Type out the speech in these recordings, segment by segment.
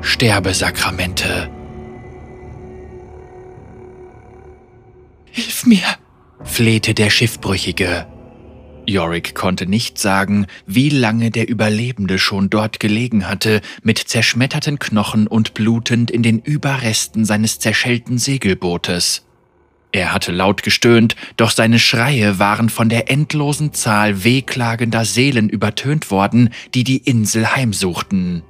Sterbesakramente. Hilf mir, flehte der Schiffbrüchige. Yorick konnte nicht sagen, wie lange der Überlebende schon dort gelegen hatte, mit zerschmetterten Knochen und blutend in den Überresten seines zerschellten Segelbootes. Er hatte laut gestöhnt, doch seine Schreie waren von der endlosen Zahl wehklagender Seelen übertönt worden, die die Insel heimsuchten.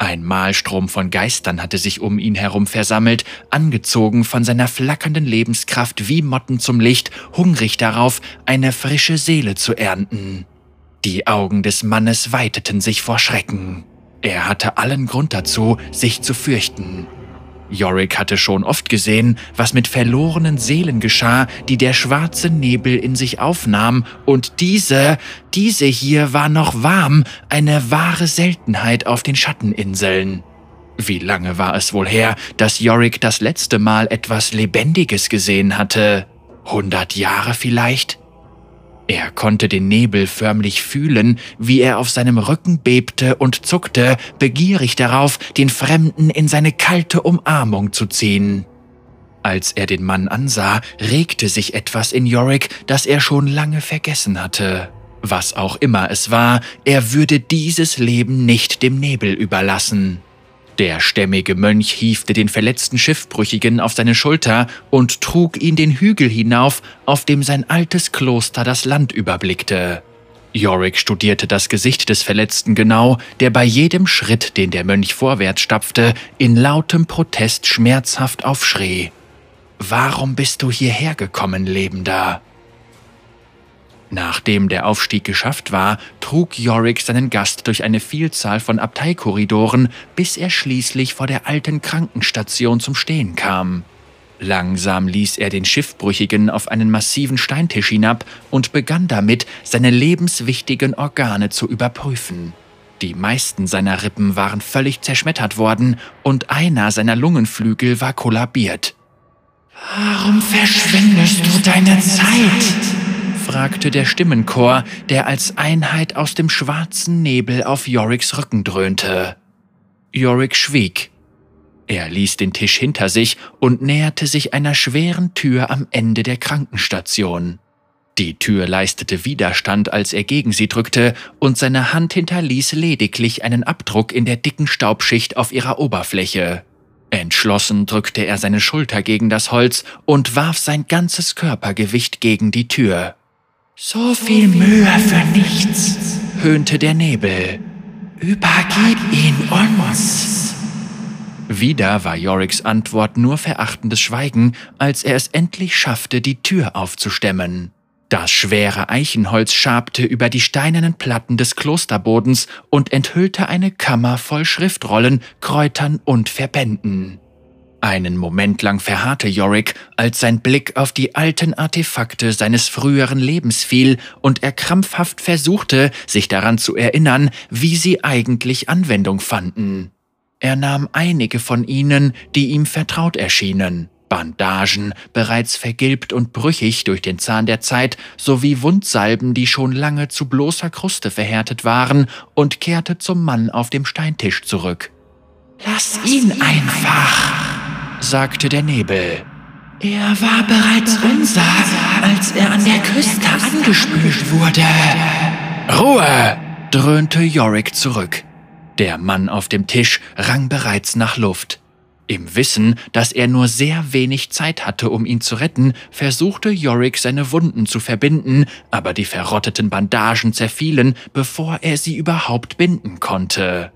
Ein Mahlstrom von Geistern hatte sich um ihn herum versammelt, angezogen von seiner flackernden Lebenskraft wie Motten zum Licht, hungrig darauf, eine frische Seele zu ernten. Die Augen des Mannes weiteten sich vor Schrecken. Er hatte allen Grund dazu, sich zu fürchten. Yorick hatte schon oft gesehen, was mit verlorenen Seelen geschah, die der schwarze Nebel in sich aufnahm, und diese, diese hier war noch warm, eine wahre Seltenheit auf den Schatteninseln. Wie lange war es wohl her, dass Yorick das letzte Mal etwas Lebendiges gesehen hatte? Hundert Jahre vielleicht? Er konnte den Nebel förmlich fühlen, wie er auf seinem Rücken bebte und zuckte, begierig darauf, den Fremden in seine kalte Umarmung zu ziehen. Als er den Mann ansah, regte sich etwas in Yorick, das er schon lange vergessen hatte. Was auch immer es war, er würde dieses Leben nicht dem Nebel überlassen. Der stämmige Mönch hiefte den verletzten Schiffbrüchigen auf seine Schulter und trug ihn den Hügel hinauf, auf dem sein altes Kloster das Land überblickte. Yorick studierte das Gesicht des Verletzten genau, der bei jedem Schritt, den der Mönch vorwärts stapfte, in lautem Protest schmerzhaft aufschrie. Warum bist du hierher gekommen, Lebender? Nachdem der Aufstieg geschafft war, trug Yorick seinen Gast durch eine Vielzahl von Abteikorridoren, bis er schließlich vor der alten Krankenstation zum Stehen kam. Langsam ließ er den Schiffbrüchigen auf einen massiven Steintisch hinab und begann damit, seine lebenswichtigen Organe zu überprüfen. Die meisten seiner Rippen waren völlig zerschmettert worden und einer seiner Lungenflügel war kollabiert. Warum verschwendest du deine Zeit? Fragte der Stimmenchor, der als Einheit aus dem schwarzen Nebel auf Yoricks Rücken dröhnte. Yorick schwieg. Er ließ den Tisch hinter sich und näherte sich einer schweren Tür am Ende der Krankenstation. Die Tür leistete Widerstand, als er gegen sie drückte, und seine Hand hinterließ lediglich einen Abdruck in der dicken Staubschicht auf ihrer Oberfläche. Entschlossen drückte er seine Schulter gegen das Holz und warf sein ganzes Körpergewicht gegen die Tür. So viel Mühe für nichts, höhnte der Nebel. Übergib ihn uns. Wieder war Yoricks Antwort nur verachtendes Schweigen, als er es endlich schaffte, die Tür aufzustemmen. Das schwere Eichenholz schabte über die steinernen Platten des Klosterbodens und enthüllte eine Kammer voll Schriftrollen, Kräutern und Verbänden. Einen Moment lang verharrte Yorick, als sein Blick auf die alten Artefakte seines früheren Lebens fiel und er krampfhaft versuchte, sich daran zu erinnern, wie sie eigentlich Anwendung fanden. Er nahm einige von ihnen, die ihm vertraut erschienen. Bandagen, bereits vergilbt und brüchig durch den Zahn der Zeit, sowie Wundsalben, die schon lange zu bloßer Kruste verhärtet waren, und kehrte zum Mann auf dem Steintisch zurück. Lass ihn einfach, sagte der Nebel. Er war bereits unser, als er an der Küste angespült wurde. Ruhe! dröhnte Yorick zurück. Der Mann auf dem Tisch rang bereits nach Luft. Im Wissen, dass er nur sehr wenig Zeit hatte, um ihn zu retten, versuchte Yorick seine Wunden zu verbinden, aber die verrotteten Bandagen zerfielen, bevor er sie überhaupt binden konnte.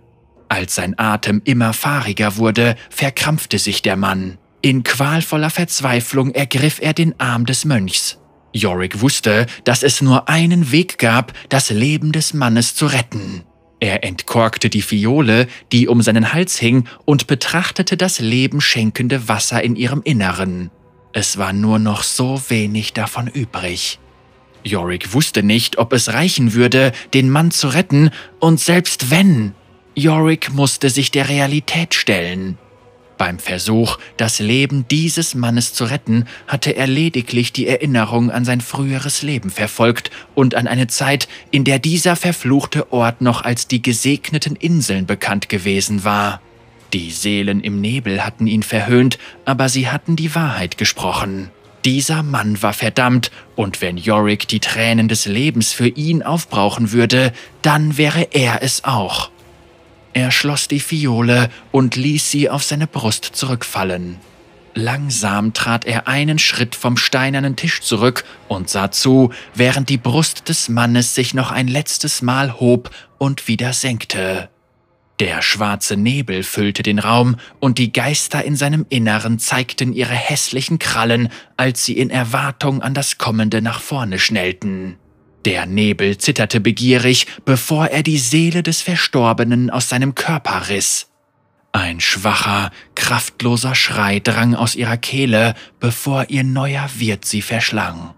Als sein Atem immer fahriger wurde, verkrampfte sich der Mann. In qualvoller Verzweiflung ergriff er den Arm des Mönchs. Yorick wusste, dass es nur einen Weg gab, das Leben des Mannes zu retten. Er entkorkte die Fiole, die um seinen Hals hing, und betrachtete das lebenschenkende Wasser in ihrem Inneren. Es war nur noch so wenig davon übrig. Yorick wusste nicht, ob es reichen würde, den Mann zu retten, und selbst wenn, Yorick musste sich der Realität stellen. Beim Versuch, das Leben dieses Mannes zu retten, hatte er lediglich die Erinnerung an sein früheres Leben verfolgt und an eine Zeit, in der dieser verfluchte Ort noch als die gesegneten Inseln bekannt gewesen war. Die Seelen im Nebel hatten ihn verhöhnt, aber sie hatten die Wahrheit gesprochen. Dieser Mann war verdammt, und wenn Yorick die Tränen des Lebens für ihn aufbrauchen würde, dann wäre er es auch. Er schloss die Fiole und ließ sie auf seine Brust zurückfallen. Langsam trat er einen Schritt vom steinernen Tisch zurück und sah zu, während die Brust des Mannes sich noch ein letztes Mal hob und wieder senkte. Der schwarze Nebel füllte den Raum, und die Geister in seinem Inneren zeigten ihre hässlichen Krallen, als sie in Erwartung an das Kommende nach vorne schnellten. Der Nebel zitterte begierig, bevor er die Seele des Verstorbenen aus seinem Körper riss. Ein schwacher, kraftloser Schrei drang aus ihrer Kehle, bevor ihr neuer Wirt sie verschlang.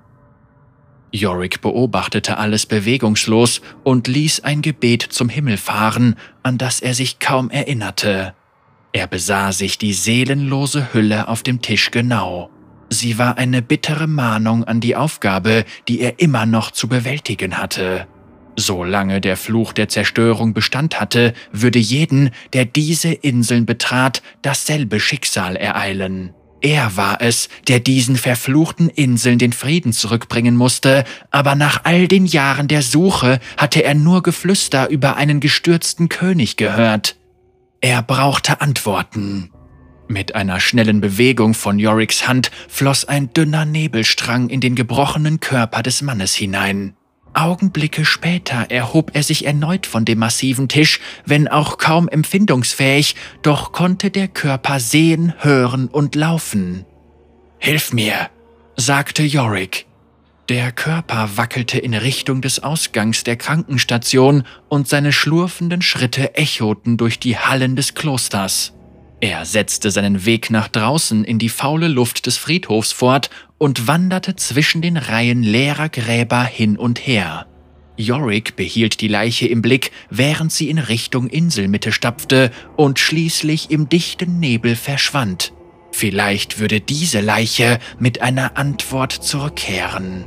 Yorick beobachtete alles bewegungslos und ließ ein Gebet zum Himmel fahren, an das er sich kaum erinnerte. Er besah sich die seelenlose Hülle auf dem Tisch genau. Sie war eine bittere Mahnung an die Aufgabe, die er immer noch zu bewältigen hatte. Solange der Fluch der Zerstörung Bestand hatte, würde jeden, der diese Inseln betrat, dasselbe Schicksal ereilen. Er war es, der diesen verfluchten Inseln den Frieden zurückbringen musste, aber nach all den Jahren der Suche hatte er nur Geflüster über einen gestürzten König gehört. Er brauchte Antworten. Mit einer schnellen Bewegung von Yoricks Hand floss ein dünner Nebelstrang in den gebrochenen Körper des Mannes hinein. Augenblicke später erhob er sich erneut von dem massiven Tisch, wenn auch kaum empfindungsfähig, doch konnte der Körper sehen, hören und laufen. Hilf mir, sagte Yorick. Der Körper wackelte in Richtung des Ausgangs der Krankenstation und seine schlurfenden Schritte echoten durch die Hallen des Klosters. Er setzte seinen Weg nach draußen in die faule Luft des Friedhofs fort und wanderte zwischen den Reihen leerer Gräber hin und her. Yorick behielt die Leiche im Blick, während sie in Richtung Inselmitte stapfte und schließlich im dichten Nebel verschwand. Vielleicht würde diese Leiche mit einer Antwort zurückkehren.